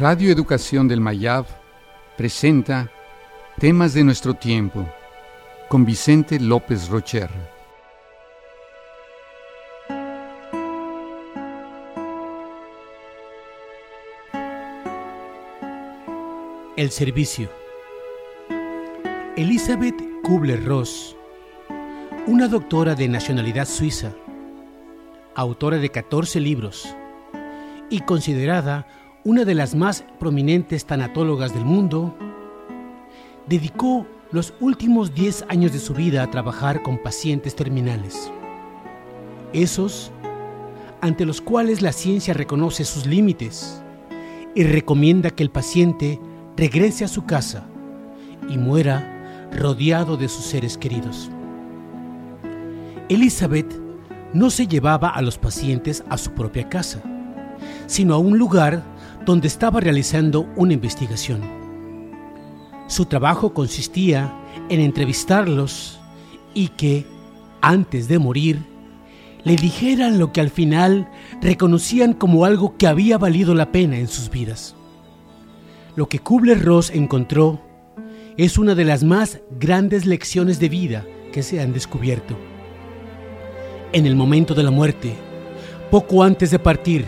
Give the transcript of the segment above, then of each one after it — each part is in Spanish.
Radio Educación del Mayab presenta Temas de nuestro tiempo con Vicente López Rocher. El servicio. Elizabeth Kubler-Ross, una doctora de nacionalidad suiza, autora de 14 libros y considerada una de las más prominentes tanatólogas del mundo, dedicó los últimos 10 años de su vida a trabajar con pacientes terminales. Esos ante los cuales la ciencia reconoce sus límites y recomienda que el paciente regrese a su casa y muera rodeado de sus seres queridos. Elizabeth no se llevaba a los pacientes a su propia casa, sino a un lugar donde estaba realizando una investigación. Su trabajo consistía en entrevistarlos y que, antes de morir, le dijeran lo que al final reconocían como algo que había valido la pena en sus vidas. Lo que Kubler-Ross encontró es una de las más grandes lecciones de vida que se han descubierto. En el momento de la muerte, poco antes de partir,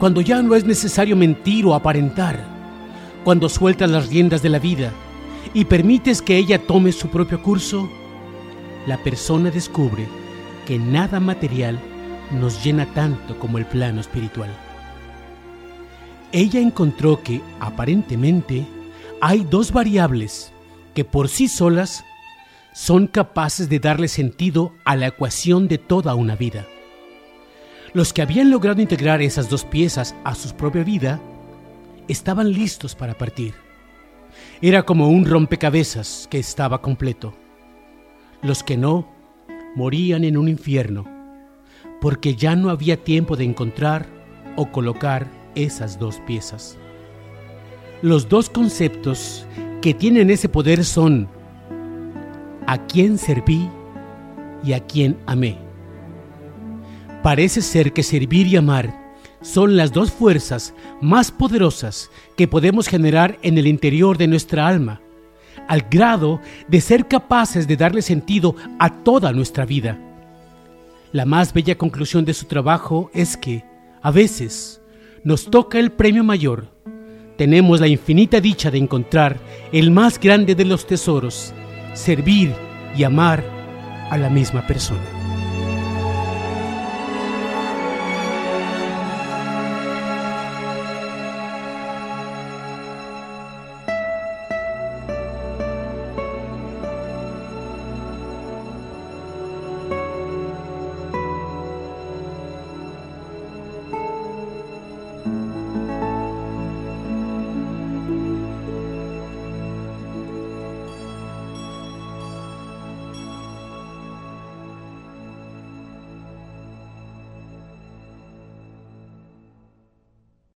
cuando ya no es necesario mentir o aparentar, cuando sueltas las riendas de la vida y permites que ella tome su propio curso, la persona descubre que nada material nos llena tanto como el plano espiritual ella encontró que, aparentemente, hay dos variables que por sí solas son capaces de darle sentido a la ecuación de toda una vida. Los que habían logrado integrar esas dos piezas a su propia vida estaban listos para partir. Era como un rompecabezas que estaba completo. Los que no morían en un infierno, porque ya no había tiempo de encontrar o colocar esas dos piezas. Los dos conceptos que tienen ese poder son a quién serví y a quién amé. Parece ser que servir y amar son las dos fuerzas más poderosas que podemos generar en el interior de nuestra alma, al grado de ser capaces de darle sentido a toda nuestra vida. La más bella conclusión de su trabajo es que, a veces, nos toca el premio mayor. Tenemos la infinita dicha de encontrar el más grande de los tesoros, servir y amar a la misma persona.